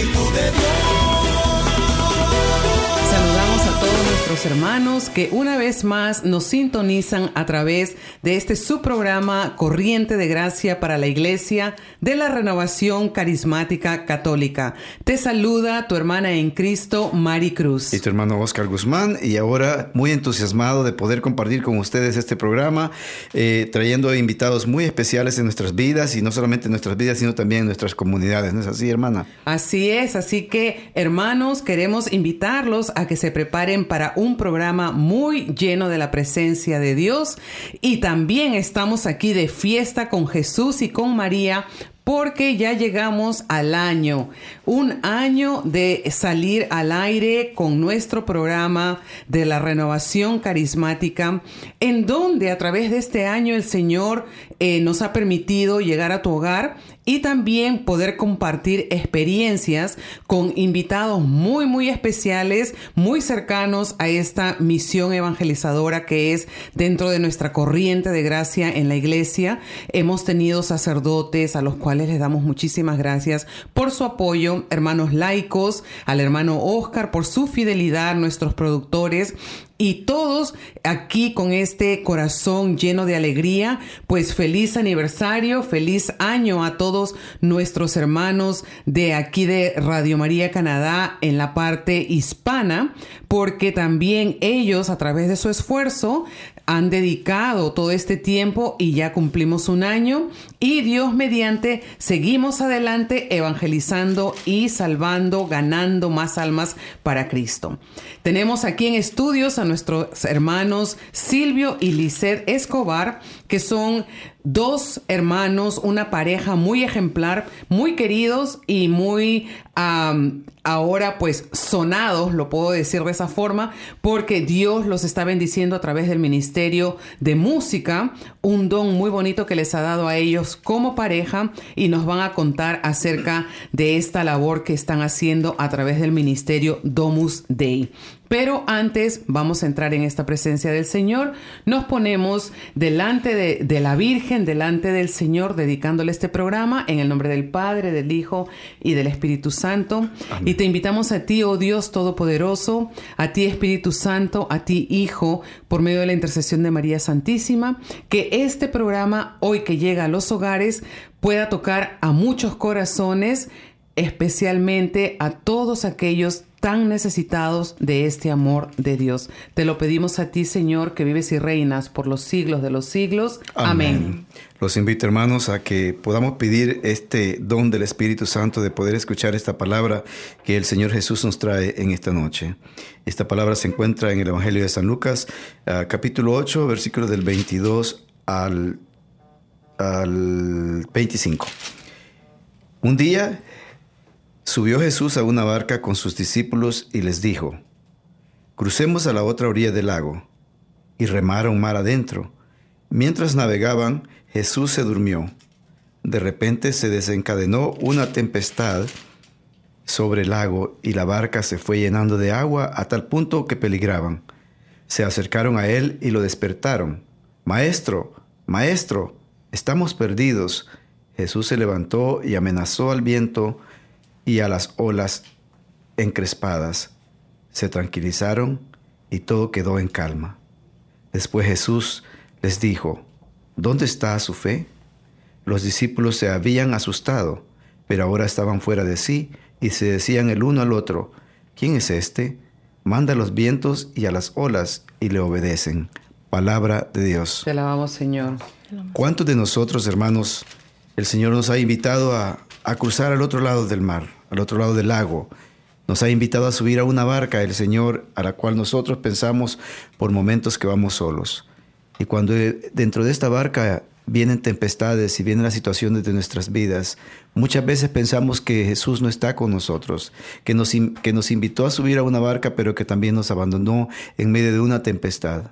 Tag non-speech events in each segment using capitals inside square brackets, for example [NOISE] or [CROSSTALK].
el Espíritu de nuestros hermanos que una vez más nos sintonizan a través de este subprograma Corriente de Gracia para la Iglesia de la Renovación Carismática Católica. Te saluda tu hermana en Cristo, Mari Cruz. Y tu hermano Oscar Guzmán, y ahora muy entusiasmado de poder compartir con ustedes este programa, eh, trayendo invitados muy especiales en nuestras vidas, y no solamente en nuestras vidas, sino también en nuestras comunidades. ¿No es así, hermana? Así es, así que hermanos, queremos invitarlos a que se preparen para un programa muy lleno de la presencia de Dios. Y también estamos aquí de fiesta con Jesús y con María porque ya llegamos al año, un año de salir al aire con nuestro programa de la renovación carismática, en donde a través de este año el Señor eh, nos ha permitido llegar a tu hogar y también poder compartir experiencias con invitados muy, muy especiales, muy cercanos a esta misión evangelizadora que es dentro de nuestra corriente de gracia en la iglesia. Hemos tenido sacerdotes a los cuales les damos muchísimas gracias por su apoyo, hermanos laicos, al hermano Oscar por su fidelidad, nuestros productores y todos aquí con este corazón lleno de alegría, pues feliz aniversario, feliz año a todos nuestros hermanos de aquí de Radio María Canadá en la parte hispana, porque también ellos a través de su esfuerzo han dedicado todo este tiempo y ya cumplimos un año y Dios mediante seguimos adelante evangelizando y salvando, ganando más almas para Cristo. Tenemos aquí en estudios a nuestros hermanos Silvio y Lisset Escobar, que son dos hermanos, una pareja muy ejemplar, muy queridos y muy ahora pues sonados, lo puedo decir de esa forma, porque Dios los está bendiciendo a través del ministerio de música, un don muy bonito que les ha dado a ellos como pareja y nos van a contar acerca de esta labor que están haciendo a través del ministerio Domus Dei. Pero antes vamos a entrar en esta presencia del Señor. Nos ponemos delante de, de, la Virgen, delante del Señor, dedicándole este programa en el nombre del Padre, del Hijo y del Espíritu Santo. Amén. Y te invitamos a ti, oh Dios Todopoderoso, a ti Espíritu Santo, a ti Hijo, por medio de la intercesión de María Santísima, que este programa, hoy que llega a los hogares, pueda tocar a muchos corazones, especialmente a todos aquellos tan necesitados de este amor de Dios. Te lo pedimos a ti, Señor, que vives y reinas por los siglos de los siglos. Amén. Los invito, hermanos, a que podamos pedir este don del Espíritu Santo de poder escuchar esta palabra que el Señor Jesús nos trae en esta noche. Esta palabra se encuentra en el Evangelio de San Lucas, uh, capítulo 8, versículos del 22 al, al 25. Un día Subió Jesús a una barca con sus discípulos y les dijo, Crucemos a la otra orilla del lago. Y remaron mar adentro. Mientras navegaban, Jesús se durmió. De repente se desencadenó una tempestad sobre el lago y la barca se fue llenando de agua a tal punto que peligraban. Se acercaron a él y lo despertaron. Maestro, maestro, estamos perdidos. Jesús se levantó y amenazó al viento y a las olas encrespadas. Se tranquilizaron y todo quedó en calma. Después Jesús les dijo, ¿dónde está su fe? Los discípulos se habían asustado, pero ahora estaban fuera de sí y se decían el uno al otro, ¿quién es este? Manda a los vientos y a las olas y le obedecen. Palabra de Dios. Te alabamos, Señor. ¿Cuántos de nosotros, hermanos, el Señor nos ha invitado a, a cruzar al otro lado del mar, al otro lado del lago? Nos ha invitado a subir a una barca, el Señor, a la cual nosotros pensamos por momentos que vamos solos. Y cuando eh, dentro de esta barca vienen tempestades y vienen las situaciones de nuestras vidas, muchas veces pensamos que Jesús no está con nosotros, que nos, que nos invitó a subir a una barca, pero que también nos abandonó en medio de una tempestad.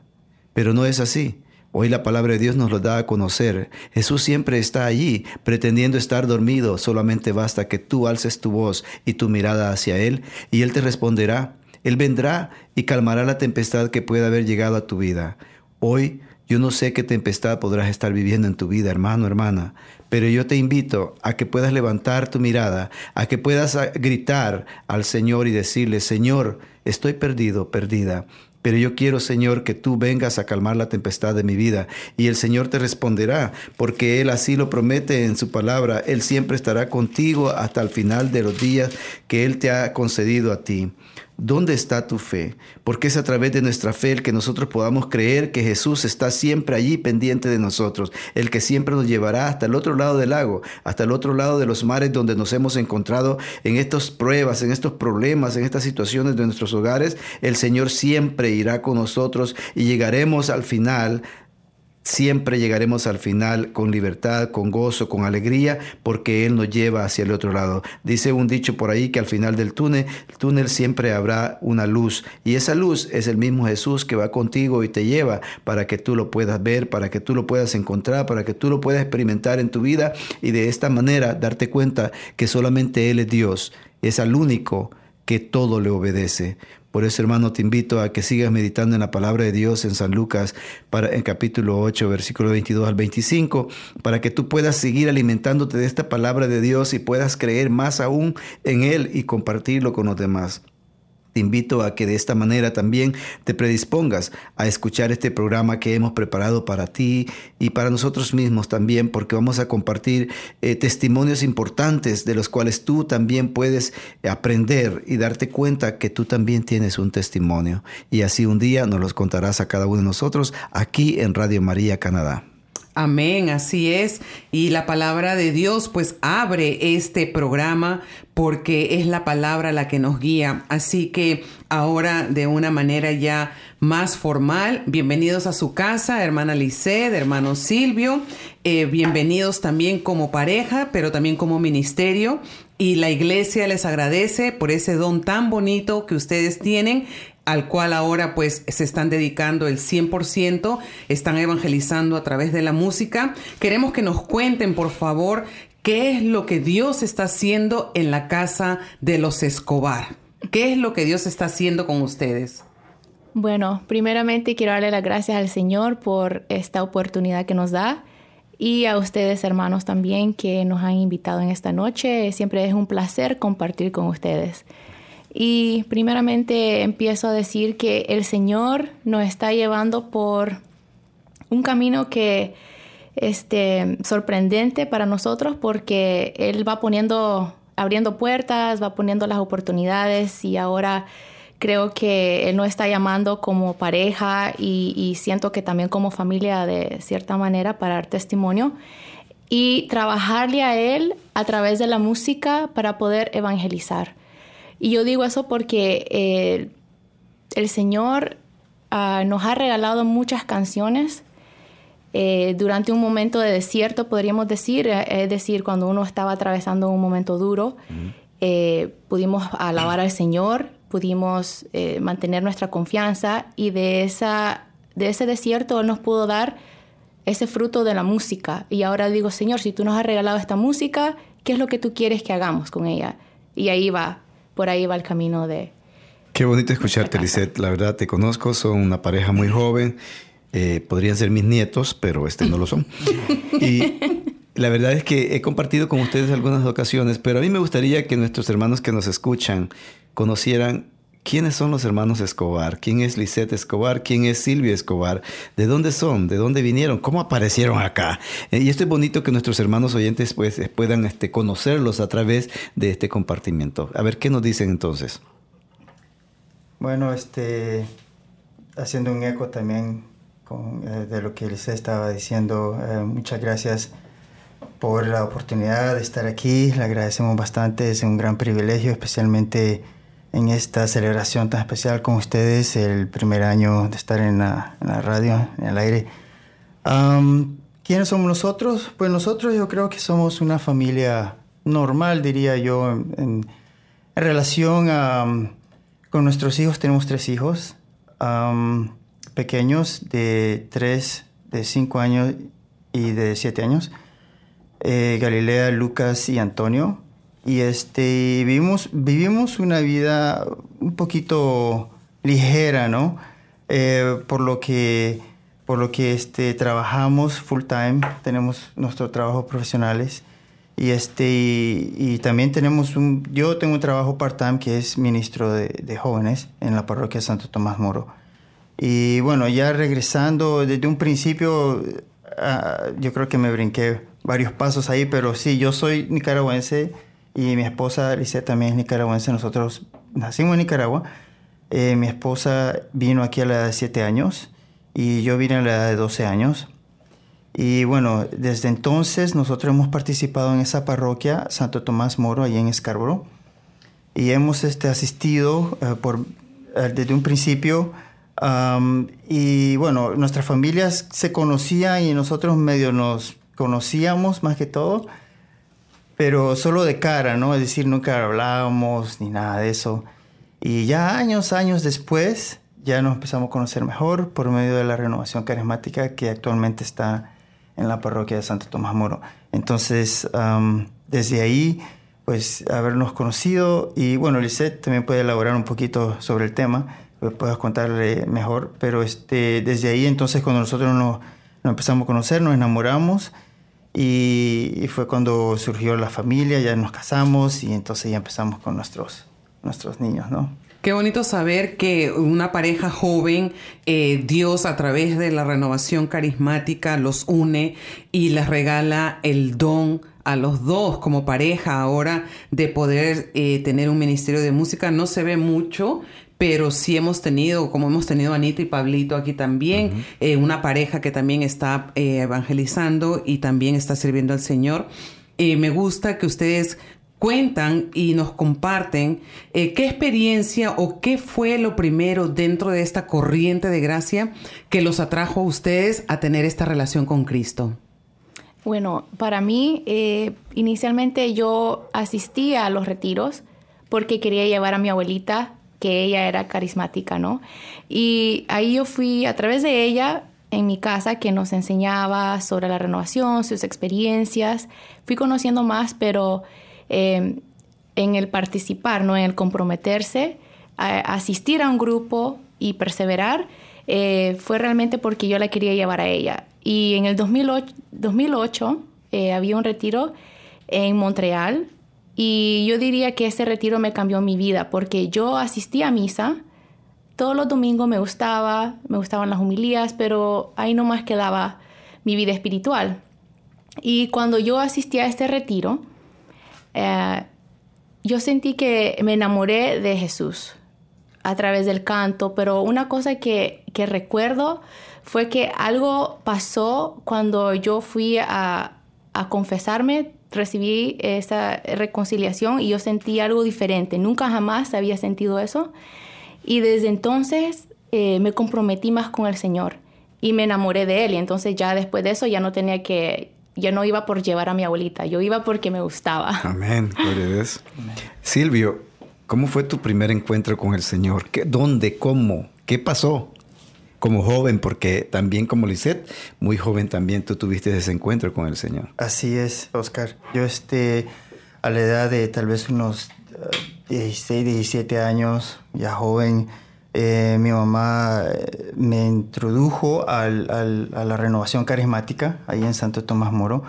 Pero no es así. Hoy la palabra de Dios nos lo da a conocer. Jesús siempre está allí, pretendiendo estar dormido. Solamente basta que tú alces tu voz y tu mirada hacia Él y Él te responderá. Él vendrá y calmará la tempestad que pueda haber llegado a tu vida. Hoy yo no sé qué tempestad podrás estar viviendo en tu vida, hermano, hermana, pero yo te invito a que puedas levantar tu mirada, a que puedas gritar al Señor y decirle, Señor, estoy perdido, perdida. Pero yo quiero, Señor, que tú vengas a calmar la tempestad de mi vida. Y el Señor te responderá, porque Él así lo promete en su palabra. Él siempre estará contigo hasta el final de los días que Él te ha concedido a ti. ¿Dónde está tu fe? Porque es a través de nuestra fe el que nosotros podamos creer que Jesús está siempre allí pendiente de nosotros, el que siempre nos llevará hasta el otro lado del lago, hasta el otro lado de los mares donde nos hemos encontrado en estas pruebas, en estos problemas, en estas situaciones de nuestros hogares. El Señor siempre irá con nosotros y llegaremos al final Siempre llegaremos al final con libertad, con gozo, con alegría, porque Él nos lleva hacia el otro lado. Dice un dicho por ahí que al final del túnel, el túnel siempre habrá una luz. Y esa luz es el mismo Jesús que va contigo y te lleva para que tú lo puedas ver, para que tú lo puedas encontrar, para que tú lo puedas experimentar en tu vida y de esta manera darte cuenta que solamente Él es Dios. Es al único que todo le obedece. Por eso, hermano, te invito a que sigas meditando en la palabra de Dios en San Lucas, en capítulo 8, versículo 22 al 25, para que tú puedas seguir alimentándote de esta palabra de Dios y puedas creer más aún en Él y compartirlo con los demás. Te invito a que de esta manera también te predispongas a escuchar este programa que hemos preparado para ti y para nosotros mismos también, porque vamos a compartir eh, testimonios importantes de los cuales tú también puedes aprender y darte cuenta que tú también tienes un testimonio. Y así un día nos los contarás a cada uno de nosotros aquí en Radio María Canadá. Amén, así es. Y la palabra de Dios pues abre este programa porque es la palabra la que nos guía. Así que ahora de una manera ya más formal, bienvenidos a su casa, hermana Lisset, hermano Silvio, eh, bienvenidos también como pareja, pero también como ministerio. Y la iglesia les agradece por ese don tan bonito que ustedes tienen al cual ahora pues se están dedicando el 100%, están evangelizando a través de la música. Queremos que nos cuenten, por favor, qué es lo que Dios está haciendo en la casa de los Escobar. ¿Qué es lo que Dios está haciendo con ustedes? Bueno, primeramente quiero darle las gracias al Señor por esta oportunidad que nos da y a ustedes hermanos también que nos han invitado en esta noche. Siempre es un placer compartir con ustedes. Y primeramente empiezo a decir que el Señor nos está llevando por un camino que este sorprendente para nosotros porque él va poniendo abriendo puertas, va poniendo las oportunidades y ahora creo que él nos está llamando como pareja y, y siento que también como familia de cierta manera para dar testimonio y trabajarle a él a través de la música para poder evangelizar. Y yo digo eso porque eh, el Señor uh, nos ha regalado muchas canciones eh, durante un momento de desierto, podríamos decir, eh, es decir, cuando uno estaba atravesando un momento duro, eh, pudimos alabar al Señor, pudimos eh, mantener nuestra confianza y de, esa, de ese desierto Él nos pudo dar ese fruto de la música. Y ahora digo, Señor, si tú nos has regalado esta música, ¿qué es lo que tú quieres que hagamos con ella? Y ahí va, por ahí va el camino de... Qué bonito escucharte, Lisette. La verdad, te conozco, son una pareja muy joven. Eh, podrían ser mis nietos, pero este no lo son. [LAUGHS] Y la verdad es que he compartido con ustedes algunas ocasiones, pero a mí me gustaría que nuestros hermanos que nos escuchan conocieran ¿quiénes son los hermanos Escobar? ¿Quién es Lisette Escobar? ¿Quién es Silvia Escobar? ¿De dónde son? ¿De dónde vinieron? ¿Cómo aparecieron acá? Eh, y esto es bonito que nuestros hermanos oyentes pues, eh, puedan este, conocerlos a través de este compartimiento. A ver, ¿qué nos dicen entonces? Bueno, este, haciendo un eco también eh, de lo que les estaba diciendo, muchas gracias por la oportunidad de estar aquí. Le agradecemos bastante, es un gran privilegio, especialmente en esta celebración tan especial con ustedes, el primer año de estar en la, radio, en el aire. ¿Quiénes somos nosotros? Pues nosotros yo creo que somos una familia normal, diría yo, en, relación a, con nuestros hijos. Tenemos tres hijos pequeños de tres, de cinco años y de siete años. Eh, Galilea, Lucas y Antonio. Y este, vivimos, vivimos una vida un poquito ligera, ¿no? Eh, por lo que, por lo que este, trabajamos full time, tenemos nuestros trabajos profesionales. Y, este, y, también tenemos un, yo tengo un trabajo part-time que es ministro de, jóvenes en la parroquia Santo Tomás Moro. Y bueno, ya regresando, desde un principio, ah, yo creo que me brinqué varios pasos ahí, pero sí, yo soy nicaragüense y mi esposa Alicia también es nicaragüense. Nosotros nacimos en Nicaragua. Eh, mi esposa vino aquí a la edad de 7 años y yo vine a la edad de 12 años. Y bueno, desde entonces nosotros hemos participado en esa parroquia Santo Tomás Moro, allí en Scarborough. Y hemos este, asistido eh, por, eh, desde un principio. y bueno, nuestras familias se conocían y nosotros medio nos conocíamos más que todo, pero solo de cara, ¿no? Es decir, nunca hablábamos ni nada de eso. Y ya años, años después, ya nos empezamos a conocer mejor por medio de la renovación carismática que actualmente está en la parroquia de Santo Tomás Moro. Entonces, desde ahí, pues habernos conocido y bueno, Lisette también puede elaborar un poquito sobre el tema, puedes contarle mejor, pero este, desde ahí entonces cuando nosotros nos, nos empezamos a conocer, nos enamoramos y, fue cuando surgió la familia, ya nos casamos y entonces ya empezamos con nuestros, nuestros niños, ¿no? Qué bonito saber que una pareja joven, eh, Dios a través de la renovación carismática los une y les regala el don a los dos como pareja ahora de poder eh, tener un ministerio de música. No se ve mucho, pero sí hemos tenido, como hemos tenido Anita y Pablito aquí también, eh, una pareja que también está eh, evangelizando y también está sirviendo al Señor. Eh, me gusta que ustedes cuentan y nos comparten qué experiencia o qué fue lo primero dentro de esta corriente de gracia que los atrajo a ustedes a tener esta relación con Cristo. Bueno, para mí, inicialmente yo asistía a los retiros porque quería llevar a mi abuelita que ella era carismática, ¿no? Y ahí yo fui a través de ella en mi casa que nos enseñaba sobre la renovación, sus experiencias, fui conociendo más, pero em, en el participar, ¿no? En el comprometerse, a asistir a un grupo y perseverar, eh, fue realmente porque yo la quería llevar a ella. Y en el 2008, 2008 eh, había un retiro en Montreal y yo diría que ese retiro me cambió mi vida porque yo asistía a misa, todos los domingos me gustaba, me gustaban las humilías, pero ahí nomás quedaba mi vida espiritual. Y cuando yo asistí a este retiro, eh, yo sentí que me enamoré de Jesús a través del canto, pero una cosa que, que recuerdo fue que algo pasó cuando yo fui a, a confesarme recibí esa reconciliación y yo sentí algo diferente. Nunca jamás había sentido eso. Y desde entonces eh, me comprometí más con el Señor y me enamoré de Él. Y entonces ya después de eso ya no tenía que, ya no iba por llevar a mi abuelita, yo iba porque me gustaba. Amén, gloria Silvio, ¿cómo fue tu primer encuentro con el Señor? ¿Qué, ¿Dónde? ¿Cómo? ¿Qué pasó? Como joven, porque también como Lisette, muy joven también tú tuviste ese encuentro con el Señor. Así es, Oscar. Yo este, a la edad de tal vez unos 16, eh, 17 años, ya joven, eh, mi mamá eh, me introdujo al, al, a la renovación carismática ahí en Santo Tomás Moro.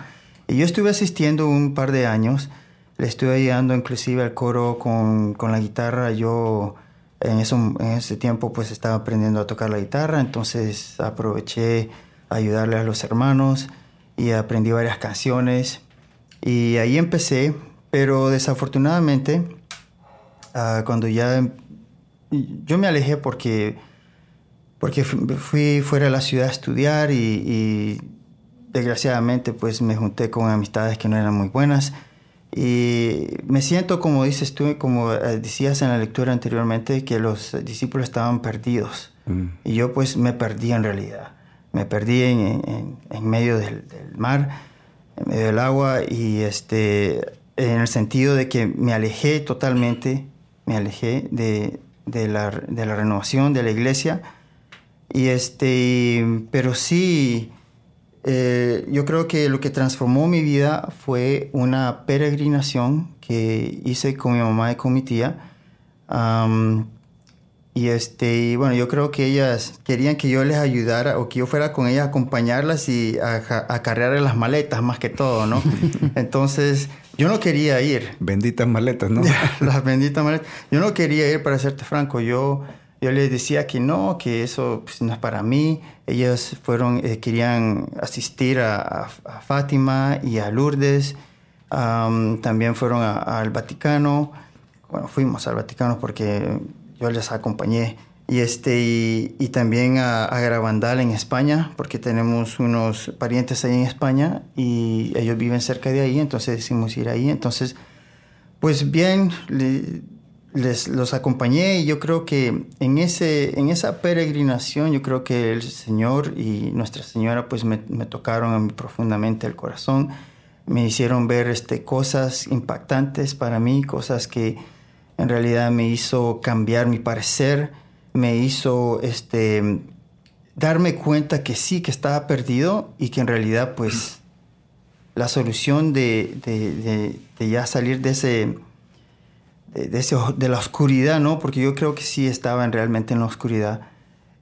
Y yo estuve asistiendo un par de años, le estuve ayudando inclusive al coro con, con la guitarra. Yo En, ese tiempo pues estaba aprendiendo a tocar la guitarra, entonces aproveché a ayudarle a los hermanos y aprendí varias canciones y ahí empecé, pero desafortunadamente uh, cuando ya yo me alejé porque porque fui fuera de la ciudad a estudiar y, y desgraciadamente pues me junté con amistades que no eran muy buenas y me siento, como dices tú, como eh, decías en la lectura anteriormente, que los discípulos estaban perdidos. Mm. Y yo pues me perdí en realidad. Me perdí en, en, medio del, mar, en medio del agua, y este, en el sentido de que me alejé totalmente, me alejé de, de, la, de la, renovación de la iglesia. Y este, pero sí eh, yo creo que lo que transformó mi vida fue una peregrinación que hice con mi mamá y con mi tía. y este, bueno, yo creo que ellas querían que yo les ayudara o que yo fuera con ellas a acompañarlas y a, a cargarle las maletas más que todo, ¿no? [LAUGHS] Entonces, yo no quería ir. Benditas maletas, ¿no? [LAUGHS] las benditas maletas. Yo no quería ir, para serte franco. Yo yo les decía que no, que eso pues, no es para mí. Ellos fueron, eh, querían asistir a, Fátima y a Lourdes. también fueron al Vaticano. Bueno, fuimos al Vaticano porque yo les acompañé. Y, este, y, también a, a, en España, porque tenemos unos parientes ahí en España y ellos viven cerca de ahí, entonces decidimos ir ahí. Entonces, pues bien, les los acompañé y yo creo que en, ese, en esa peregrinación yo creo que el Señor y Nuestra Señora pues me, tocaron profundamente el corazón, me hicieron ver este, cosas impactantes para mí, cosas que en realidad me hizo cambiar mi parecer, me hizo este, darme cuenta que sí, que estaba perdido y que en realidad pues la solución de, de ya salir de ese de, ese, de, la oscuridad, ¿no? Porque yo creo que sí estaban realmente en la oscuridad.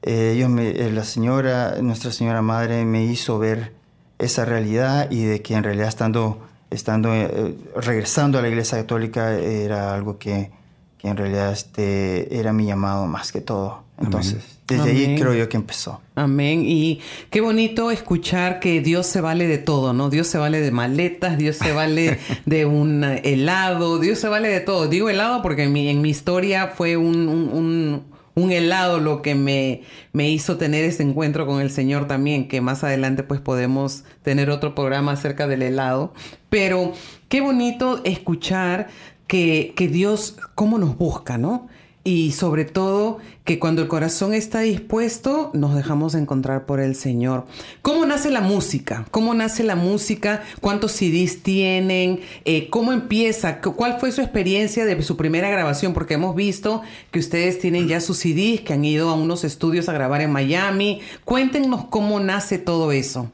Eh, ellos me, eh, la señora, nuestra señora madre me hizo ver esa realidad y de que en realidad estando, estando eh, regresando a la iglesia católica era algo que, que en realidad este, era mi llamado más que todo. Entonces... Desde ahí creo yo que empezó. Amén. Y qué bonito escuchar que Dios se vale de todo, ¿no? Dios se vale de maletas, Dios se vale [LAUGHS] de un helado, Dios se vale de todo. Digo helado porque en mi, en mi historia fue un, un, un, helado lo que me, me hizo tener ese encuentro con el Señor también, que más adelante pues podemos tener otro programa acerca del helado. Pero qué bonito escuchar que, Dios, cómo nos busca, ¿no? y sobre todo que cuando el corazón está dispuesto nos dejamos encontrar por el Señor. ¿Cómo nace la música? ¿Cómo nace la música? ¿Cuántos CDs tienen? Eh, ¿Cómo empieza? ¿Cuál fue su experiencia de su primera grabación? Porque hemos visto que ustedes tienen ya sus CDs, que han ido a unos estudios a grabar en Miami. Cuéntenos cómo nace todo eso.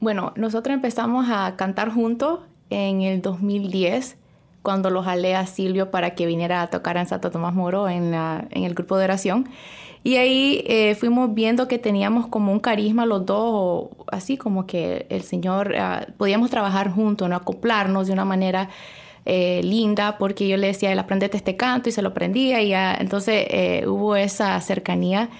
Bueno, nosotros empezamos a cantar juntos en el 2010 cuando lo jalé a Silvio para que viniera a tocar en Santo Tomás Moro en, en el grupo de oración. Y ahí eh, fuimos viendo que teníamos como un carisma los dos, así como que el Señor, ah, podíamos trabajar juntos, ¿no? acoplarnos de una manera eh, linda, porque yo le decía, él aprendete este canto y se lo aprendía, y entonces eh, hubo esa cercanía.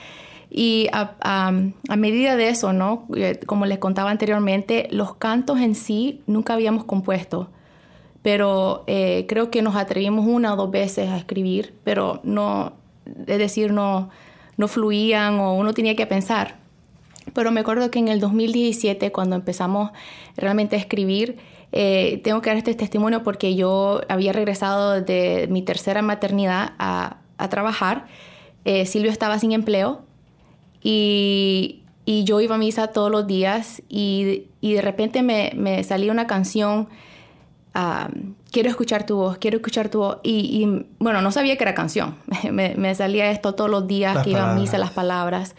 Y a, a, medida de eso, ¿no? Como les contaba anteriormente, los cantos en sí nunca habíamos compuesto pero eh, creo que nos atrevimos una o dos veces a escribir, pero no, es decir, no, no fluían o uno tenía que pensar. Pero me acuerdo que en el 2017, cuando empezamos realmente a escribir, eh, tengo que dar este testimonio porque yo había regresado de mi tercera maternidad a, a trabajar. Eh, Silvio estaba sin empleo y, y, yo iba a misa todos los días y, y de repente me, me salía una canción quiero escuchar tu voz, quiero escuchar tu voz. Y, bueno, no sabía que era canción. [LAUGHS] me, salía esto todos los días que iba a misa, las palabras.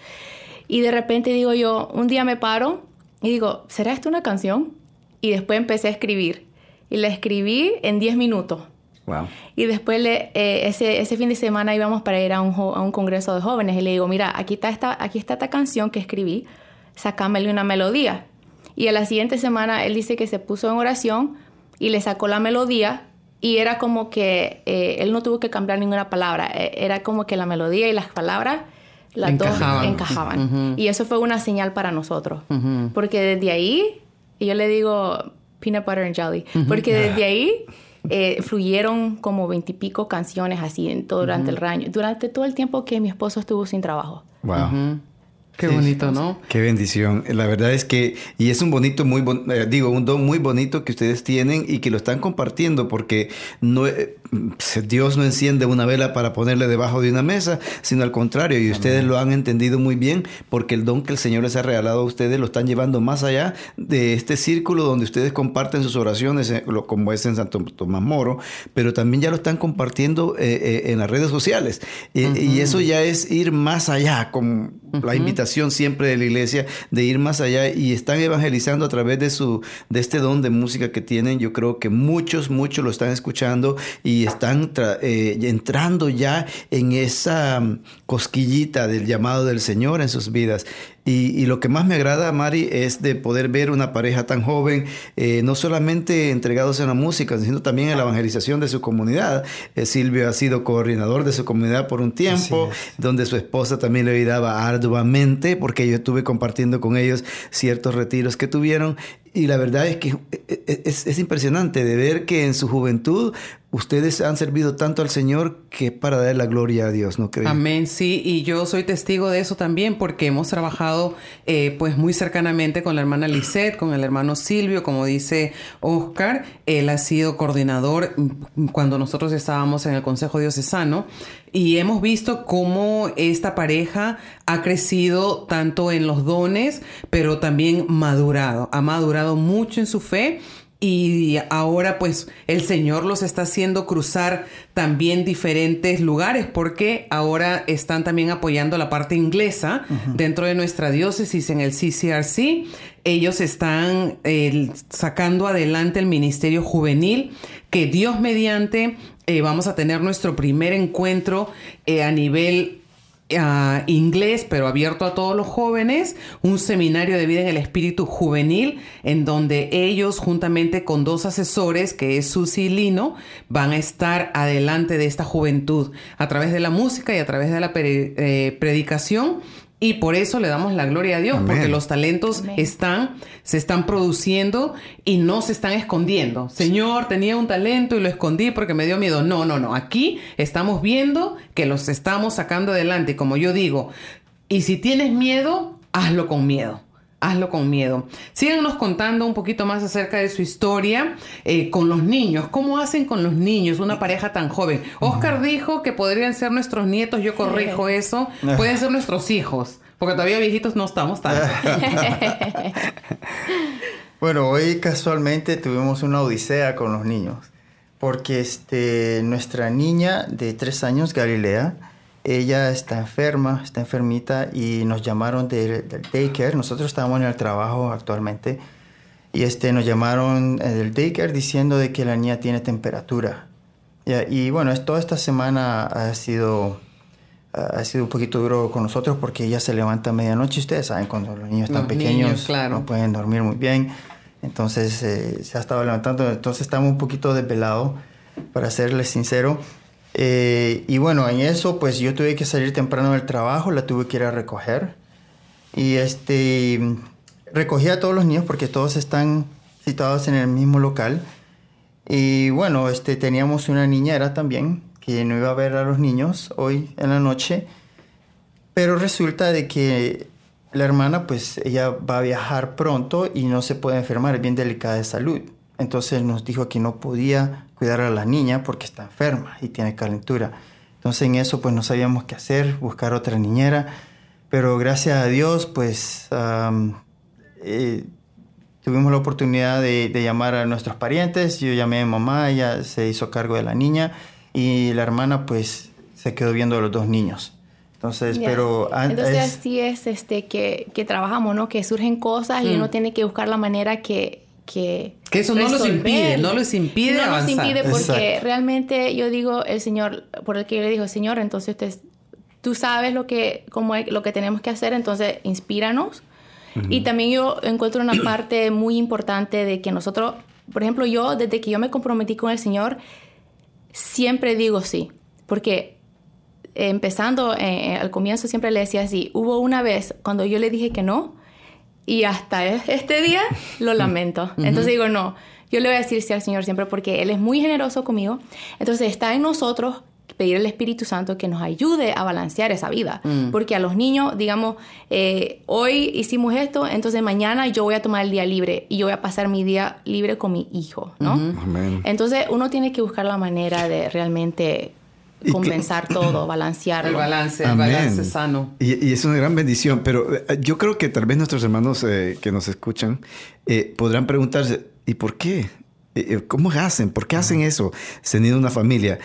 Y de repente digo yo, un día me paro y digo, ¿será esto una canción? Y después empecé a escribir. Y la escribí en 10 minutos. Wow. Y después le, eh, ese, ese, fin de semana íbamos para ir a un, a un, congreso de jóvenes y le digo, mira, aquí está, esta, aquí está esta canción que escribí, sacámele una melodía. Y a la siguiente semana él dice que se puso en oración y le sacó la melodía y era como que eh, él no tuvo que cambiar ninguna palabra, eh, era como que la melodía y las palabras las Encajaban. dos encajaban. Y eso fue una señal para nosotros. Porque desde ahí, y yo le digo peanut butter and jelly, porque desde ahí eh, fluyeron como veintipico canciones así en todo, durante el año, durante todo el tiempo que mi esposo estuvo sin trabajo. Wow. Qué bonito, ¿no? Qué bendición. La verdad es que, y es un bonito, muy, bon- eh, digo, un don muy bonito que ustedes tienen y que lo están compartiendo porque no, eh, Dios no enciende una vela para ponerle debajo de una mesa, sino al contrario, y ustedes lo han entendido muy bien porque el don que el Señor les ha regalado a ustedes lo están llevando más allá de este círculo donde ustedes comparten sus oraciones, eh, como es en Santo Tomás Moro, pero también ya lo están compartiendo eh, eh, en las redes sociales. Y, y eso ya es ir más allá, con la invitación siempre de la iglesia de ir más allá y están evangelizando a través de su de este don de música que tienen. Yo creo que muchos, muchos lo están escuchando y están tra- eh, entrando ya en esa mm, cosquillita del llamado del Señor en sus vidas. Y, y lo que más me agrada, Mari, es de poder ver una pareja tan joven, eh, no solamente entregados en la música, sino también en la evangelización de su comunidad. Eh, Silvio ha sido coordinador de su comunidad por un tiempo, donde su esposa también le ayudaba arduamente, porque yo estuve compartiendo con ellos ciertos retiros que tuvieron. Y la verdad es que es, es impresionante de ver que en su juventud ustedes han servido tanto al Señor que para dar la gloria a Dios, ¿no creen? Amén, sí, y yo soy testigo de eso también porque hemos trabajado eh, pues muy cercanamente con la hermana Lisette, con el hermano Silvio, como dice Oscar, él ha sido coordinador mm, cuando nosotros estábamos en el Consejo Diocesano y hemos visto cómo esta pareja ha crecido tanto en los dones, pero también madurado, ha madurado mucho en su fe y ahora pues el Señor los está haciendo cruzar también diferentes lugares porque ahora están también apoyando la parte inglesa dentro de nuestra diócesis en el CCRC. Ellos están eh, sacando adelante el ministerio juvenil que Dios mediante eh, vamos a tener nuestro primer encuentro eh, a nivel ah, inglés, pero abierto a todos los jóvenes, un seminario de vida en el espíritu juvenil, en donde ellos, juntamente con dos asesores, que es Susi y Lino, van a estar adelante de esta juventud a través de la música y a través de la eh, predicación. Y por eso le damos la gloria a Dios, Amén. porque los talentos Amén. están, se están produciendo y no se están escondiendo. Señor, tenía un talento y lo escondí porque me dio miedo. No, no, no. Aquí estamos viendo que los estamos sacando adelante. Y como yo digo, y si tienes miedo, hazlo con miedo. Hazlo con miedo. Síganos contando un poquito más acerca de su historia eh, con los niños. ¿Cómo hacen con los niños una pareja tan joven? Oscar dijo que podrían ser nuestros nietos. Yo corrijo eso. Pueden ser nuestros hijos. Porque todavía viejitos no estamos tan. [LAUGHS] Bueno, hoy casualmente tuvimos una odisea con los niños, porque este, nuestra niña de tres años, Galilea, ella está enferma, está enfermita y nos llamaron del, del daycare. Nosotros estábamos en el trabajo actualmente y este, nos llamaron eh, del daycare diciendo de que la niña tiene temperatura. Ya, y bueno, es- toda esta semana ha sido, ha sido un poquito duro con nosotros porque ella se levanta a medianoche. Ustedes saben, cuando los niños están Los pequeños, niños, claro. no pueden dormir muy bien. Entonces eh, se ha estado levantando. Entonces estamos un poquito desvelados, para serles sincero. Eh, y bueno, en eso, pues yo tuve que salir temprano del trabajo, la tuve que ir a recoger. Y este, recogí a todos los niños porque todos están situados en el mismo local. Y bueno, este, teníamos una niñera también que no iba a ver a los niños hoy en la noche. Pero resulta de que la hermana, pues ella va a viajar pronto y no se puede enfermar, es bien delicada de salud. Entonces nos dijo que no podía cuidar a la niña porque está enferma y tiene calentura. Entonces en eso pues no sabíamos qué hacer, buscar otra niñera. Pero gracias a Dios pues eh, tuvimos la oportunidad de, de llamar a nuestros parientes. Yo llamé a mi mamá, ella se hizo cargo de la niña y la hermana pues se quedó viendo a los dos niños. Entonces, Ya. pero Entonces es- así es este, que, que trabajamos, ¿no? Que surgen cosas y uno tiene que buscar la manera que... Que, Que eso no los impide, no los impide No avanzar. nos impide porque Exacto. realmente yo digo, el Señor, por el que yo le digo, Señor, entonces usted, tú sabes lo que, cómo es- lo que tenemos que hacer, entonces inspíranos. Y también yo encuentro una [CLEARS THROAT] parte muy importante de que nosotros, por ejemplo, yo desde que yo me comprometí con el Señor, siempre digo sí, porque empezando eh, eh, al comienzo siempre le decía así, hubo una vez cuando yo le dije que no y hasta este día lo lamento. Entonces digo, no, yo le voy a decir sí al Señor siempre porque Él es muy generoso conmigo. Entonces está en nosotros pedir al Espíritu Santo que nos ayude a balancear esa vida. Mm. Porque a los niños, digamos, eh, hoy hicimos esto, entonces mañana yo voy a tomar el día libre y yo voy a pasar mi día libre con mi hijo, ¿no? Amén. Entonces uno tiene que buscar la manera de realmente compensar todo, [CLEARS THROAT] balancearlo. El balance, el Amén. balance sano. Y, y es una gran bendición, pero eh, yo creo que tal vez nuestros hermanos eh, que nos escuchan eh, podrán preguntarse, ¿y por qué? ¿Cómo hacen? ¿Por qué hacen eso? Teniendo una familia.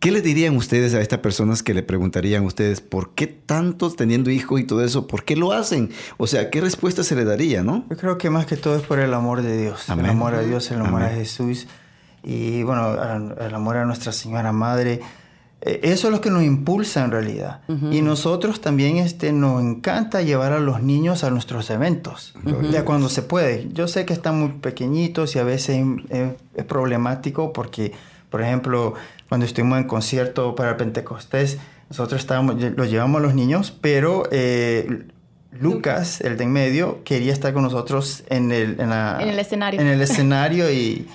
¿Qué le dirían ustedes a estas personas que le preguntarían a ustedes por qué tanto teniendo hijos y todo eso, por qué lo hacen? O sea, ¿qué respuesta se le daría, no? Yo creo que más que todo es por el amor de Dios. Amén. El amor a Dios, el amor a. Jesús. Y bueno, el amor a Nuestra Señora Madre. Eh, Eso es lo que nos impulsa en realidad. Y nosotros también este, nos encanta llevar a los niños a nuestros eventos. Ya cuando se puede. Yo sé que están muy pequeñitos y a veces es problemático porque, por ejemplo, cuando estuvimos en concierto para el Pentecostés, nosotros estábamos, los llevamos a los niños, pero eh, Lucas, el de en medio, quería estar con nosotros en el, en la- En el escenario. En el [LAUGHS] escenario y,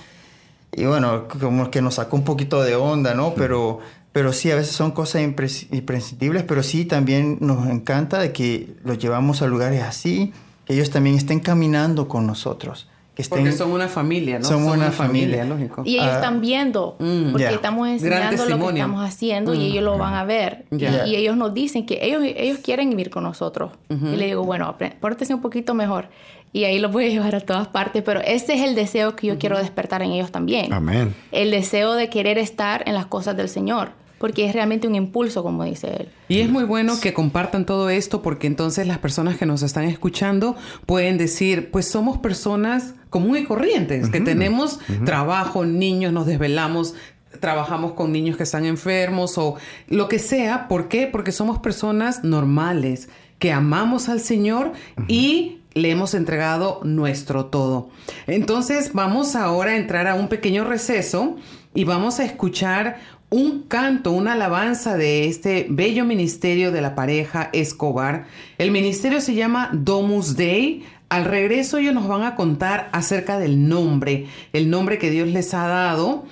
y bueno, como que nos sacó un poquito de onda, ¿no? Pero, pero sí, a veces son cosas impres- imprescindibles, pero sí también nos encanta de que los llevamos a lugares así, que ellos también estén caminando con nosotros. Que estén, Porque son una familia, ¿no? Somos Son una familia. lógico. Y ellos Ah, están viendo, Mm. porque Ya. estamos enseñando lo que estamos haciendo y ellos lo van a ver. Y- Ya. Y, ellos nos dicen que ellos, ellos quieren ir con nosotros. Y le digo, bueno, pórtese un poquito mejor. Y ahí los voy a [LAUGHS] llevar a todas partes. Pero ese es el deseo que yo quiero despertar en ellos también. Amén. El deseo de querer estar en las cosas del Señor. Porque es realmente un impulso, como dice él. Y es muy bueno que compartan todo esto porque entonces las personas que nos están escuchando pueden decir, pues somos personas común y corrientes, que tenemos trabajo, niños, nos desvelamos, trabajamos con niños que están enfermos o lo que sea. ¿Por qué? Porque somos personas normales, que amamos al Señor y le hemos entregado nuestro todo. Entonces vamos ahora a entrar a un pequeño receso y vamos a escuchar un canto, una alabanza de este bello ministerio de la pareja Escobar. El ministerio se llama Domus Dei. Al regreso ellos nos van a contar acerca del nombre, el nombre que Dios les ha dado.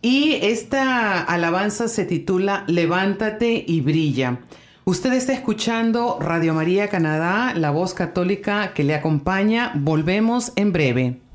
Y esta alabanza se titula Levántate y brilla. Usted está escuchando Radio María Canadá, la voz católica que le acompaña. Volvemos en breve.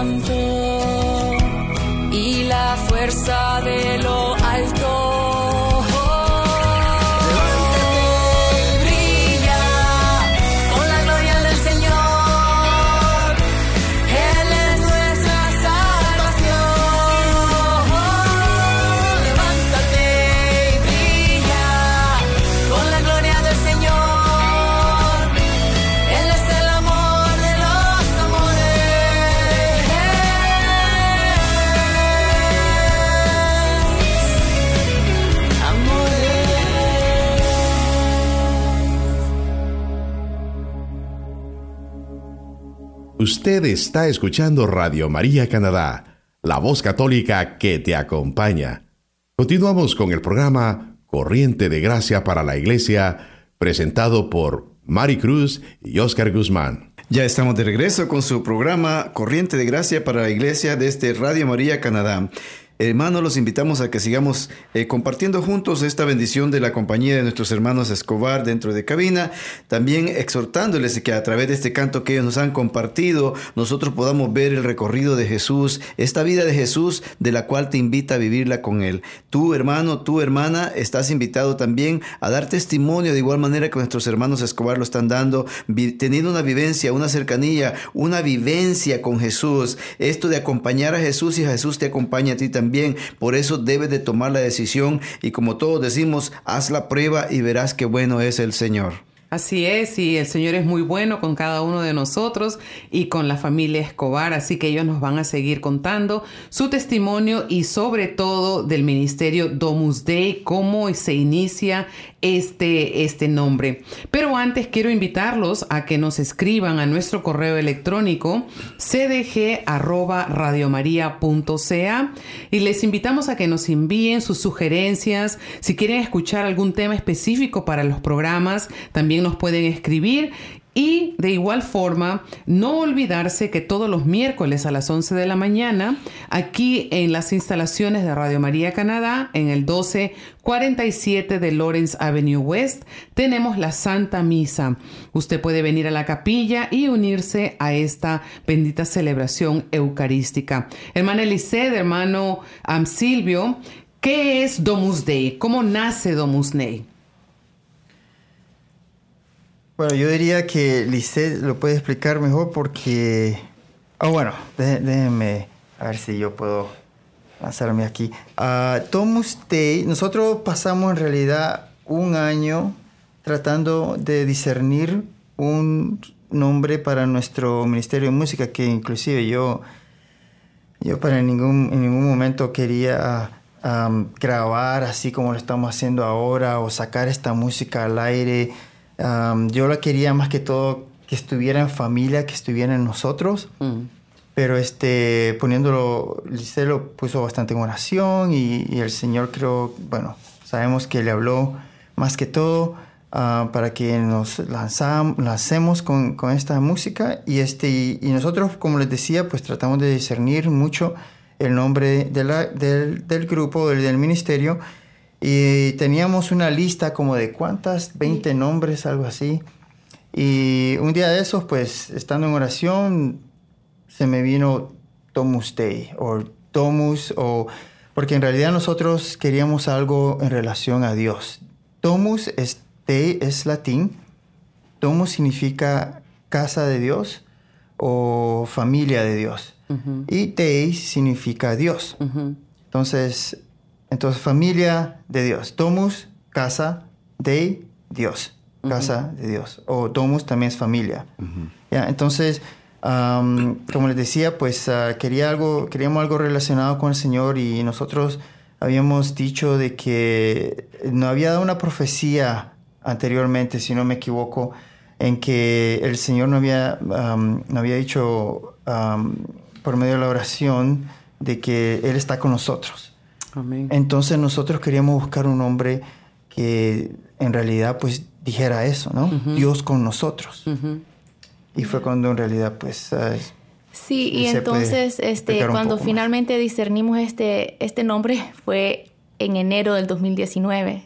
I'm. Usted está escuchando Radio María Canadá, la voz católica que te acompaña. Continuamos con el programa Corriente de Gracia para la Iglesia, presentado por Mari Cruz y Oscar Guzmán. Ya estamos de regreso con su programa Corriente de Gracia para la Iglesia desde Radio María Canadá. Hermanos, los invitamos a que sigamos eh, compartiendo juntos esta bendición de la compañía de nuestros hermanos Escobar dentro de cabina, también exhortándoles que a través de este canto que ellos nos han compartido, nosotros podamos ver el recorrido de Jesús, esta vida de Jesús de la cual te invita a vivirla con Él. Tú, hermano, tú, hermana, estás invitado también a dar testimonio de igual manera que nuestros hermanos Escobar lo están dando, teniendo una vivencia, una cercanía, una vivencia con Jesús. Esto de acompañar a Jesús y Jesús te acompaña a ti también. Por eso debes de tomar la decisión y como todos decimos, haz la prueba y verás qué bueno es el Señor. Así es, y el Señor es muy bueno con cada uno de nosotros y con la familia Escobar, así que ellos nos van a seguir contando su testimonio y sobre todo del ministerio Domus Dei, cómo se inicia este, este nombre. Pero antes quiero invitarlos a que nos escriban a nuestro correo electrónico cdg@radiomaria.ca y les invitamos a que nos envíen sus sugerencias, si quieren escuchar algún tema específico para los programas, también nos pueden escribir y de igual forma, no olvidarse que todos los miércoles a las 11 de la mañana, aquí en las instalaciones de Radio María Canadá, en el 1247 de Lawrence Avenue West, tenemos la Santa Misa. Usted puede venir a la capilla y unirse a esta bendita celebración eucarística. Hermana Elisede, hermano Am Silvio, ¿qué es Domus Dei? ¿Cómo nace Domus Dei? Bueno, yo diría que Lisset lo puede explicar mejor porque... Ah, bueno, dé- déjenme a ver si yo puedo lanzarme aquí. Ah, Domus Dei, nosotros pasamos en realidad un año tratando de discernir un nombre para nuestro Ministerio de Música que inclusive yo, yo para ningún, en ningún momento quería am, grabar así como lo estamos haciendo ahora o sacar esta música al aire. Am, yo la quería más que todo que estuviera en familia, que estuviera en nosotros. Mm. Pero este, poniéndolo, Lice lo puso bastante en oración y, y el Señor creo, bueno, sabemos que le habló más que todo ah, para que nos lancemos con, con esta música y, este, y, y nosotros, como les decía, pues tratamos de discernir mucho el nombre de la- del, del grupo, del, del ministerio y teníamos una lista como de cuántas, 20 nombres, algo así. Y un día de esos, pues estando en oración, se me vino Domus Dei o Domus o porque en realidad nosotros queríamos algo en relación a Dios. Domus es Dei es latín. Domus significa casa de Dios o familia de Dios. Y Dei significa Dios. Entonces, entonces familia de Dios. Domus, casa, Dei, Dios. Casa de Dios. O Domus también es familia. Ya, entonces, am, como les decía, pues ah, quería algo, queríamos algo relacionado con el Señor y nosotros habíamos dicho de que no había dado una profecía anteriormente, si no me equivoco, en que el Señor no había, no había dicho am, por medio de la oración de que Él está con nosotros. Amén. Entonces nosotros queríamos buscar un hombre que en realidad pues dijera eso, ¿no? Dios con nosotros. Y fue cuando en realidad pues Sí, y entonces este, cuando más. finalmente discernimos este, este nombre [LAUGHS] fue en enero del 2019.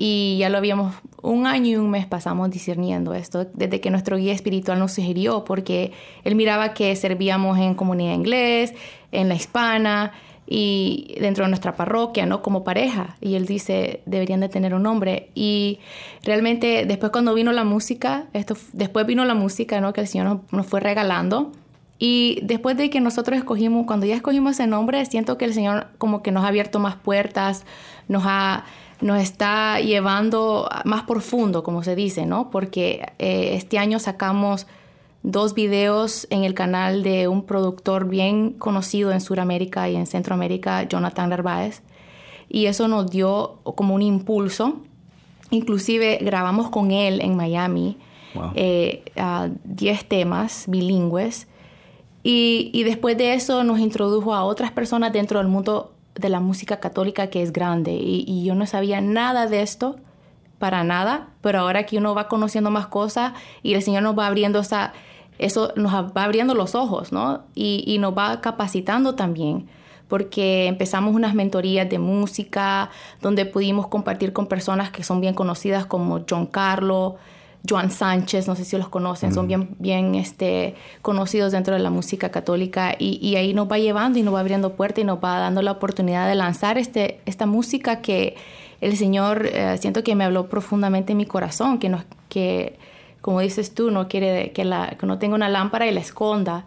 Y ya lo habíamos, un año y un mes pasamos discerniendo esto, desde que nuestro guía espiritual nos sugirió, porque él miraba que servíamos en comunidad inglés, en la hispana y dentro de nuestra parroquia, ¿no? Como pareja. Y él dice, deberían de tener un nombre. Y realmente después cuando vino la música, esto, después vino la música, ¿no? Que el Señor nos, nos fue regalando. Y después de que nosotros escogimos, cuando ya escogimos ese nombre, siento que el Señor como que nos ha abierto más puertas, nos ha nos está llevando más profundo, como se dice, ¿no? Porque eh, este año sacamos dos videos en el canal de un productor bien conocido en Sudamérica y en Centroamérica, Jonathan Narváez, y eso nos dio como un impulso. Inclusive grabamos con él en Miami Wow. eh, 10 temas bilingües. Y, y después de eso nos introdujo a otras personas dentro del mundo de la música católica que es grande. Y, y yo no sabía nada de esto, para nada, pero ahora que uno va conociendo más cosas y el Señor nos va abriendo esa, eso nos va abriendo los ojos, ¿no? Y, y nos va capacitando también porque empezamos unas mentorías de música donde pudimos compartir con personas que son bien conocidas como John Carlo, Joan Sánchez, no sé si los conocen, son bien, bien este, conocidos dentro de la música católica y, y ahí nos va llevando y nos va abriendo puertas y nos va dando la oportunidad de lanzar este, esta música que el Señor eh, siento que me habló profundamente en mi corazón, que, no, que como dices tú, no quiere que, la, que no tenga una lámpara y la esconda.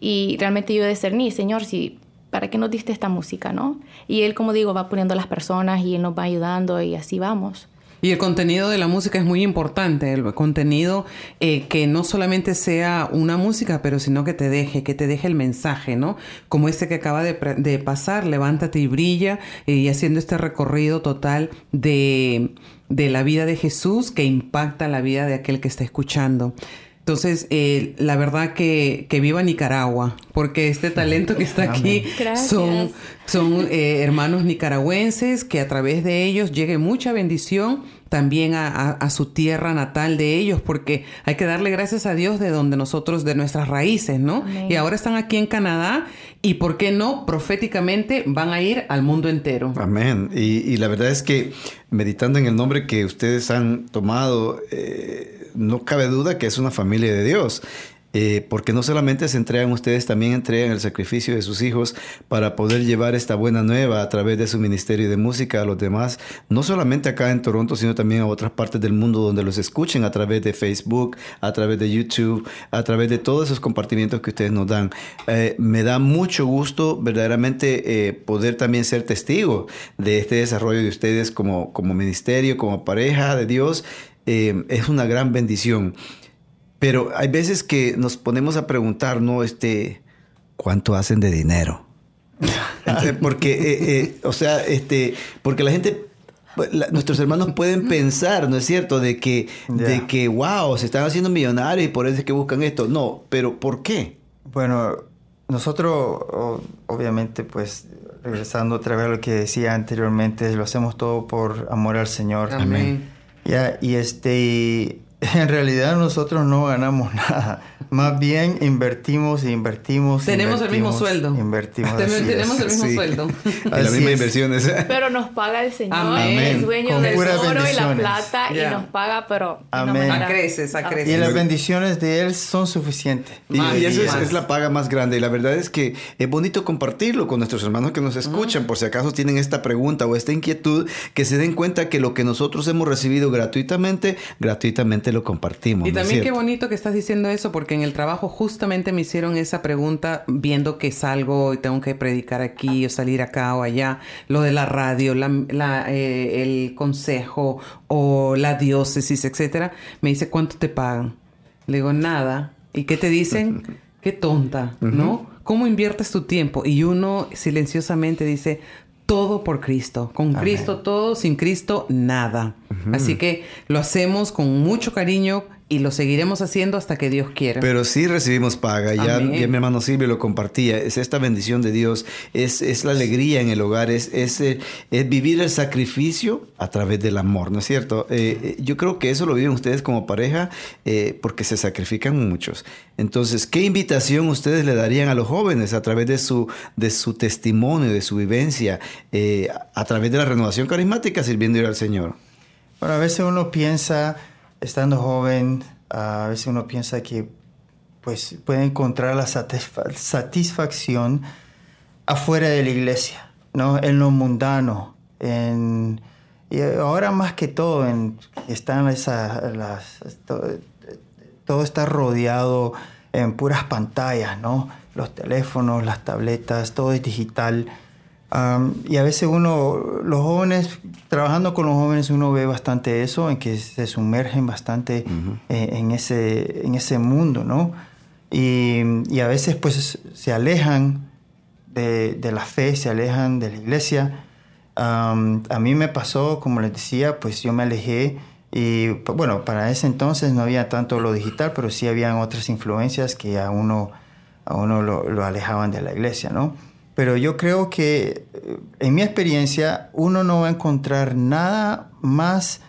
Y realmente yo discerní, Señor, si ¿para qué nos diste esta música, no? Y él, como digo, va poniendo las personas y él nos va ayudando y así vamos. Y el contenido de la música es muy importante, el contenido eh, que no solamente sea una música, pero sino que te deje, que te deje el mensaje, ¿no? Como este que acaba de, de pasar, levántate y brilla, eh, y haciendo este recorrido total de, de la vida de Jesús que impacta la vida de aquel que está escuchando. Entonces, eh, la verdad que, que viva Nicaragua, porque este talento que está aquí Gracias. son, son [LAUGHS] eh, hermanos nicaragüenses que a través de ellos llegue mucha bendición también a, a- a su tierra natal de ellos, porque hay que darle gracias a Dios de donde nosotros, de nuestras raíces, ¿no? Amén. Y ahora están aquí en Canadá y, ¿por qué no? Proféticamente van a ir al mundo entero. Amén. Y, y la verdad es que meditando en el nombre que ustedes han tomado, eh, no cabe duda que es una familia de Dios. Eh, porque no solamente se entregan ustedes, también entregan el sacrificio de sus hijos para poder llevar esta buena nueva a través de su ministerio de música a los demás, no solamente acá en Toronto, sino también a otras partes del mundo donde los escuchen a través de Facebook, a través de YouTube, a través de todos esos compartimientos que ustedes nos dan. Eh, me da mucho gusto verdaderamente eh, poder también ser testigo de este desarrollo de ustedes como, como ministerio, como pareja de Dios. Eh, es una gran bendición. Pero hay veces que nos ponemos a preguntar, ¿no? Este, ¿cuánto hacen de dinero? Entonces, porque, eh, eh, o sea, este, porque la gente, la- nuestros hermanos pueden pensar, ¿no es cierto? De que, de que, wow, se están haciendo millonarios y por eso es que buscan esto. No, pero ¿por qué? Bueno, nosotros o- obviamente pues regresando otra vez a lo que decía anteriormente, lo hacemos todo por amor al Señor. Amén. Ya, y este, [LAUGHS] en realidad nosotros no ganamos [LAUGHS] nada. Más bien invertimos e invertimos. Tenemos el mismo invertimos, sueldo. Invertimos. [LAUGHS] Ten- tenemos es. el mismo Sí. sueldo. [LAUGHS] Y la Así misma es. inversión es. [LAUGHS] Pero nos paga el Señor, Amén. es dueño Con del oro y la plata Ya. y nos paga, pero Amén. manera- A creces, a creces. Y las es. bendiciones de Él son suficientes. Y, y eso es, es la paga más grande. Y la verdad es que es bonito compartirlo con nuestros hermanos que nos escuchan, por si acaso tienen esta pregunta o esta inquietud, que se den cuenta que lo que nosotros hemos recibido gratuitamente, gratuitamente lo compartimos. Y ¿no también qué bonito que estás diciendo eso, porque en el trabajo justamente me hicieron esa pregunta viendo que salgo y tengo que predicar aquí o salir acá o allá, lo de la radio, la, la, eh, el consejo o la diócesis, etcétera. Me dice, ¿cuánto te pagan? Le digo, nada. ¿Y qué te dicen? [LAUGHS] Qué tonta, ¿no? ¿Cómo inviertes tu tiempo? Y uno silenciosamente dice, todo por Cristo. Con Cristo todo, sin Cristo nada. Así que lo hacemos con mucho cariño y lo seguiremos haciendo hasta que Dios quiera. Pero sí recibimos paga. Ya, ya mi hermano Silvio lo compartía. Es esta bendición de Dios. Es, es la alegría en el hogar. Es, es, eh, es vivir el sacrificio a través del amor, ¿no es cierto? Eh, eh, yo creo que eso lo viven ustedes como pareja eh, porque se sacrifican muchos. Entonces, ¿qué invitación ustedes le darían a los jóvenes a través de su, de su testimonio, de su vivencia, eh, a través de la renovación carismática sirviendo al Señor? Bueno, a veces uno piensa, estando joven, a veces uno piensa que pues puede encontrar la satisfa- satisfacción afuera de la iglesia, ¿no? En lo mundano, en y ahora más que todo en están esas las to- todo está rodeado en puras pantallas, ¿no? Los teléfonos, las tabletas, todo es digital. Am, y a veces uno, los jóvenes, trabajando con los jóvenes, uno ve bastante eso, en que se sumergen bastante eh, en, ese, en ese mundo, ¿no? Y, y a veces pues se alejan de, de la fe, se alejan de la iglesia. Am, a mí me pasó, como les decía, pues yo me alejé Y bueno, para ese entonces no había tanto lo digital, pero sí habían otras influencias que a uno, a uno lo, lo alejaban de la iglesia, ¿no? Pero yo creo que eh, en mi experiencia uno no va a encontrar nada más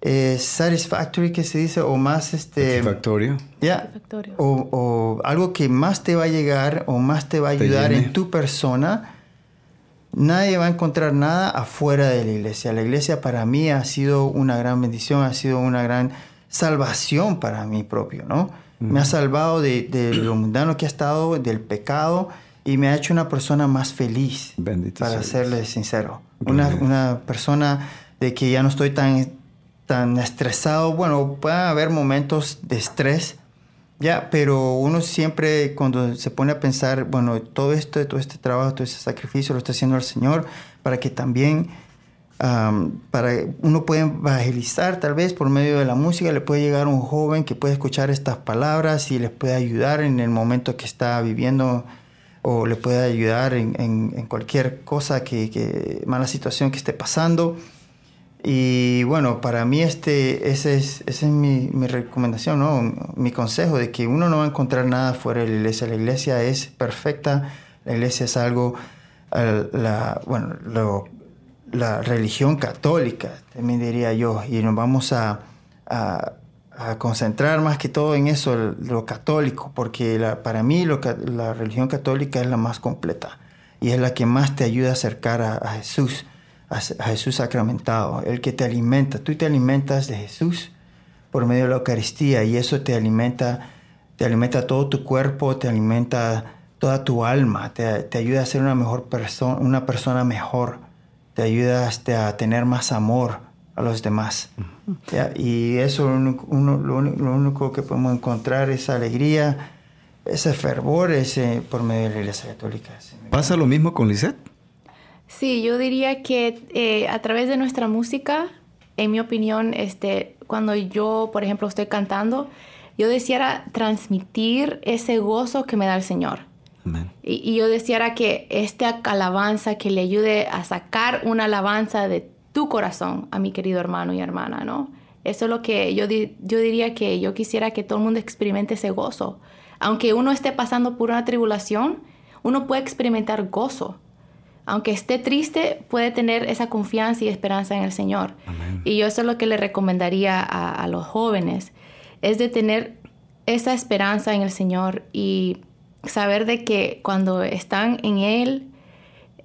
eh, satisfactory que se dice o más este Satisfactorio. ya Satisfactorio. o, o algo que más te va a llegar o más te va a ayudar en tu persona. Nadie va a encontrar nada afuera de la iglesia. La iglesia para mí ha sido una gran bendición ha sido una gran salvación para mí propio no me ha salvado de, de lo mundano que ha estado del pecado y me ha hecho una persona más feliz Bendito para sea Dios. serle sincero. Una, una persona de que ya no estoy tan tan estresado. Bueno pueden haber momentos de estrés ya, pero uno siempre cuando se pone a pensar, bueno, todo esto, todo este trabajo, todo este sacrificio lo está haciendo el Señor para que también, am, para uno puede evangelizar tal vez por medio de la música, le puede llegar a un joven que puede escuchar estas palabras y les puede ayudar en el momento que está viviendo o le puede ayudar en, en- en cualquier cosa que, que, mala situación que esté pasando. Y bueno, para mí este, ese es, esa es mi, mi recomendación, ¿no? mi consejo de que uno no va a encontrar nada fuera de la iglesia. La iglesia es perfecta, la iglesia es algo, eh, la, bueno, lo- la religión católica, también diría yo, y nos vamos a, a- a concentrar más que todo en eso, lo católico, porque para mí lo la religión católica es la más completa y es la que más te ayuda a acercar a, Jesús, a, Jesús sacramentado, el que te alimenta. Tú te alimentas de Jesús por medio de la Eucaristía y eso te alimenta, te alimenta todo tu cuerpo, te alimenta toda tu alma, te, te ayuda a ser una mejor persona, una persona mejor, te ayuda a tener más amor a los demás. ¿ya? Y eso lo único, uno- lo único que podemos encontrar, esa alegría, ese fervor, ese, por medio de la Iglesia Católica. ¿Pasa lo mismo con Lisette? Sí, yo diría que eh, a través de nuestra música, en mi opinión, este, cuando yo, por ejemplo, estoy cantando, yo deseara transmitir ese gozo que me da el Señor. Y, y yo deseara que esta alabanza que le ayude a sacar una alabanza de tu corazón a mi querido hermano y hermana, ¿no? Eso es lo que yo, di- yo diría que yo quisiera que todo el mundo experimente ese gozo. Aunque uno esté pasando por una tribulación, uno puede experimentar gozo. Aunque esté triste, puede tener esa confianza y esperanza en el Señor. Y yo eso es lo que le recomendaría a, a los jóvenes, es de tener esa esperanza en el Señor y saber de que cuando están en Él,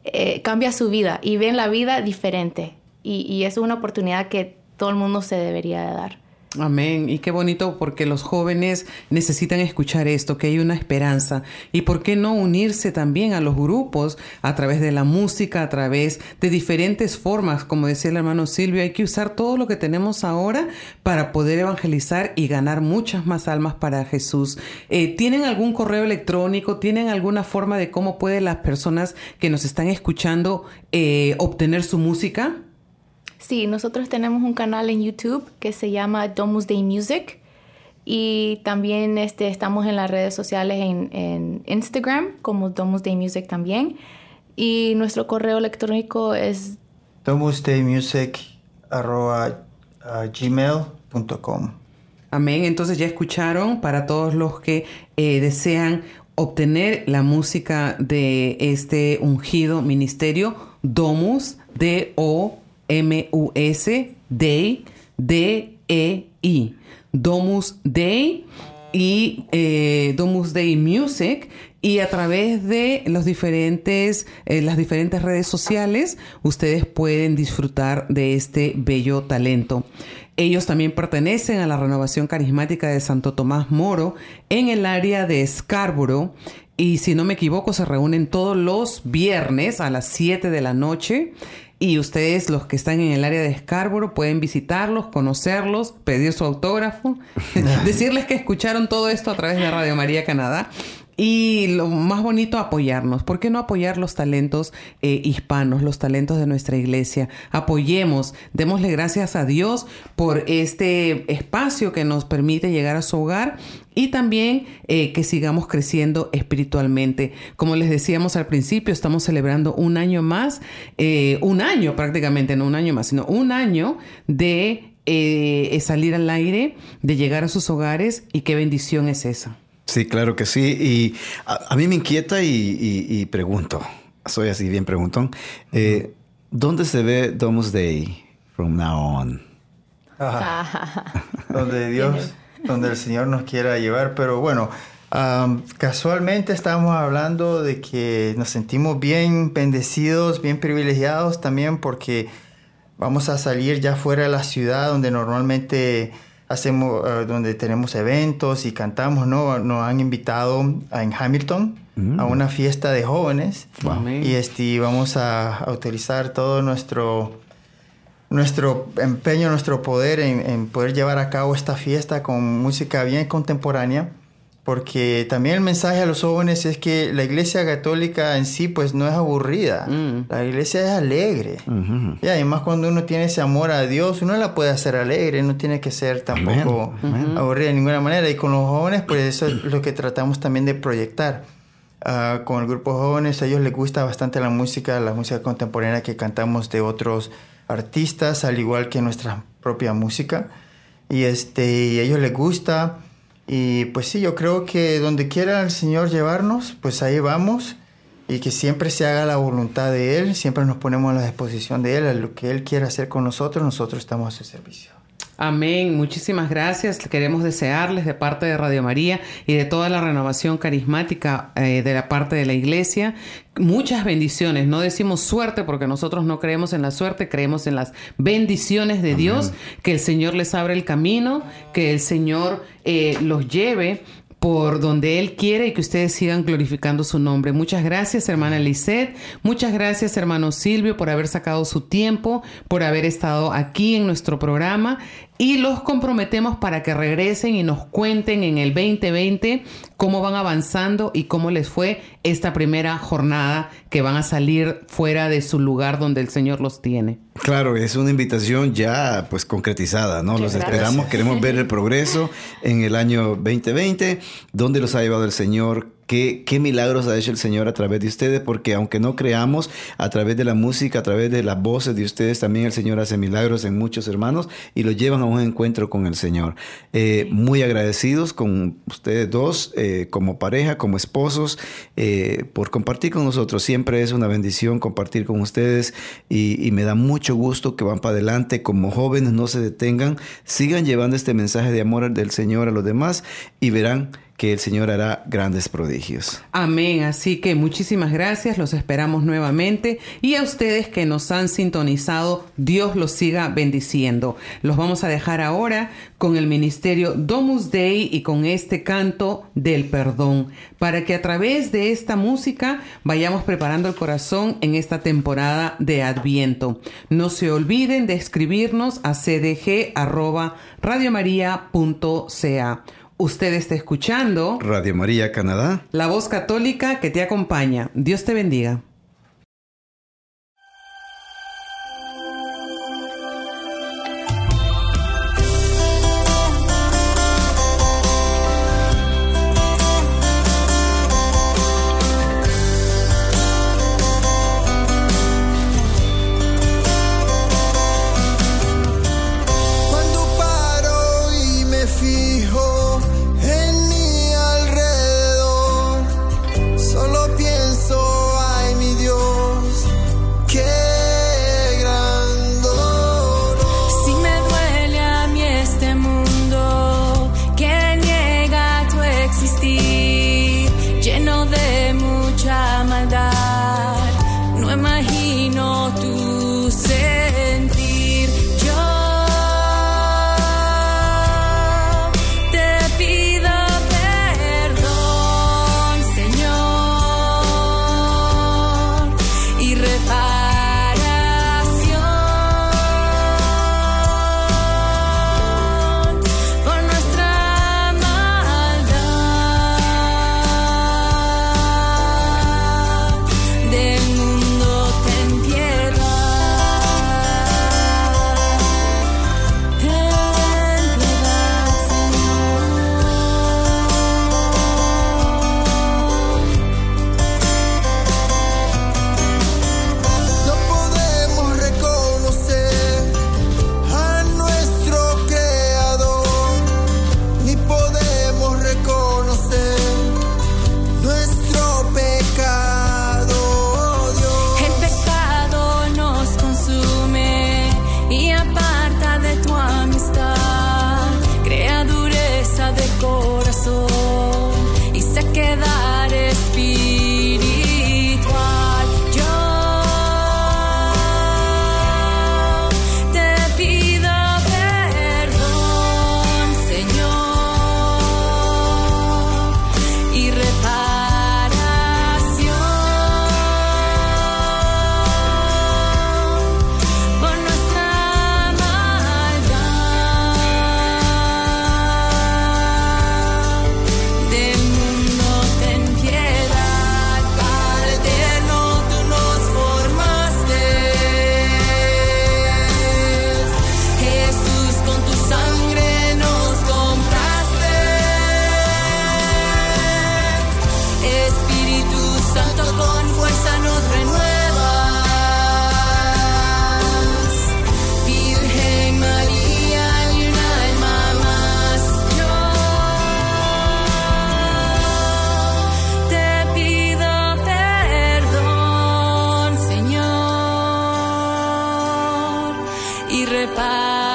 eh, cambia su vida y ven la vida diferente. Y, es una oportunidad que todo el mundo se debería de dar. Amén. Y qué bonito porque los jóvenes necesitan escuchar esto, que hay una esperanza. Y por qué no unirse también a los grupos a través de la música, a través de diferentes formas. Como decía el hermano Silvio, hay que usar todo lo que tenemos ahora para poder evangelizar y ganar muchas más almas para Jesús. Eh, ¿Tienen algún correo electrónico? ¿Tienen alguna forma de cómo pueden las personas que nos están escuchando eh, obtener su música? Sí, nosotros tenemos un canal en YouTube que se llama Domus Day Music y también este, estamos en las redes sociales en, en Instagram como Domus Day Music también y nuestro correo electrónico es domusdaymusic@gmail.com. Amén. Entonces ya escucharon para todos los que eh, desean obtener la música de este ungido ministerio, Domus, D-O-M-U-S, Day, D-E-I. Domus Day y eh, Domus Day Music y a través de los diferentes, eh, las diferentes redes sociales ustedes pueden disfrutar de este bello talento. Ellos también pertenecen a la renovación carismática de Santo Tomás Moro en el área de Scarborough y si no me equivoco se reúnen todos los viernes a las 7 de la noche y ustedes, los que están en el área de Scarborough, pueden visitarlos, conocerlos, pedir su autógrafo, [LAUGHS] decirles que escucharon todo esto a través de Radio María Canadá. Y lo más bonito, apoyarnos. ¿Por qué no apoyar los talentos eh, hispanos, los talentos de nuestra iglesia? Apoyemos, démosle gracias a Dios por este espacio que nos permite llegar a su hogar y también eh, que sigamos creciendo espiritualmente. Como les decíamos al principio, estamos celebrando un año más, eh, un año prácticamente, no un año más, sino un año de eh, salir al aire, de llegar a sus hogares y qué bendición es esa. Sí, claro que sí. Y a, a mí me inquieta y, y- y pregunto, soy así bien preguntón, eh, ¿dónde se ve Domus Day from now on? [LAUGHS] donde Dios, donde el Señor nos quiera llevar. Pero bueno, am, casualmente estábamos hablando de que nos sentimos bien bendecidos, bien privilegiados también porque vamos a salir ya fuera de la ciudad donde normalmente hacemos, eh, donde tenemos eventos y cantamos, ¿no? Nos han invitado a- en Hamilton a una fiesta de jóvenes. Y este, vamos a, a utilizar todo nuestro nuestro empeño, nuestro poder en, en poder llevar a cabo esta fiesta con música bien contemporánea, porque también el mensaje a los jóvenes es que la iglesia católica en sí pues no es aburrida, Mm. la iglesia es alegre. Y además cuando uno tiene ese amor a Dios, uno la puede hacer alegre, no tiene que ser tampoco aburrida de ninguna manera. Y con los jóvenes pues eso es lo que tratamos también de proyectar. Ah, con el grupo jóvenes, a ellos les gusta bastante la música, la música contemporánea que cantamos de otros artistas, al igual que nuestra propia música. Y este, y a ellos les gusta. Y pues sí, yo creo que donde quiera el Señor llevarnos, pues ahí vamos. Y que siempre se haga la voluntad de Él, siempre nos ponemos a la disposición de Él, a lo que Él quiera hacer con nosotros, nosotros estamos a su servicio. Amén. Muchísimas gracias. Queremos desearles de parte de Radio María y de toda la renovación carismática eh, de la parte de la iglesia muchas bendiciones. No decimos suerte porque nosotros no creemos en la suerte, creemos en las bendiciones de Dios, que el Señor les abra el camino, que el Señor eh, los lleve por donde Él quiere y que ustedes sigan glorificando su nombre. Muchas gracias, hermana Lisette. Muchas gracias, hermano Silvio, por haber sacado su tiempo, por haber estado aquí en nuestro programa. Y los comprometemos para que regresen y nos cuenten en el 2020 cómo van avanzando y cómo les fue esta primera jornada que van a salir fuera de su lugar donde el Señor los tiene. Claro, es una invitación ya pues concretizada, ¿no? Los gracias. esperamos, queremos ver el progreso en el año 2020, dónde los ha llevado el Señor, qué, milagros ha hecho el Señor a través de ustedes, porque aunque no creamos, a través de la música, a través de las voces de ustedes, también el Señor hace milagros en muchos hermanos y los llevan a un encuentro con el Señor. Eh, muy agradecidos con ustedes dos, eh, como pareja, como esposos, eh, por compartir con nosotros. Siempre es una bendición compartir con ustedes y, y me da mucho gusto que van para adelante como jóvenes, no se detengan, sigan llevando este mensaje de amor del Señor a los demás y verán que el Señor hará grandes prodigios. Amén. Así que muchísimas gracias, los esperamos nuevamente y a ustedes que nos han sintonizado, Dios los siga bendiciendo. Los vamos a dejar ahora con el ministerio Domus Dei y con este canto del perdón, para que a través de esta música vayamos preparando el corazón en esta temporada de Adviento. No se olviden de escribirnos a cdg@radiomaria.ca. Usted está escuchando Radio María Canadá. la voz católica que te acompaña. Dios te bendiga. Y reparación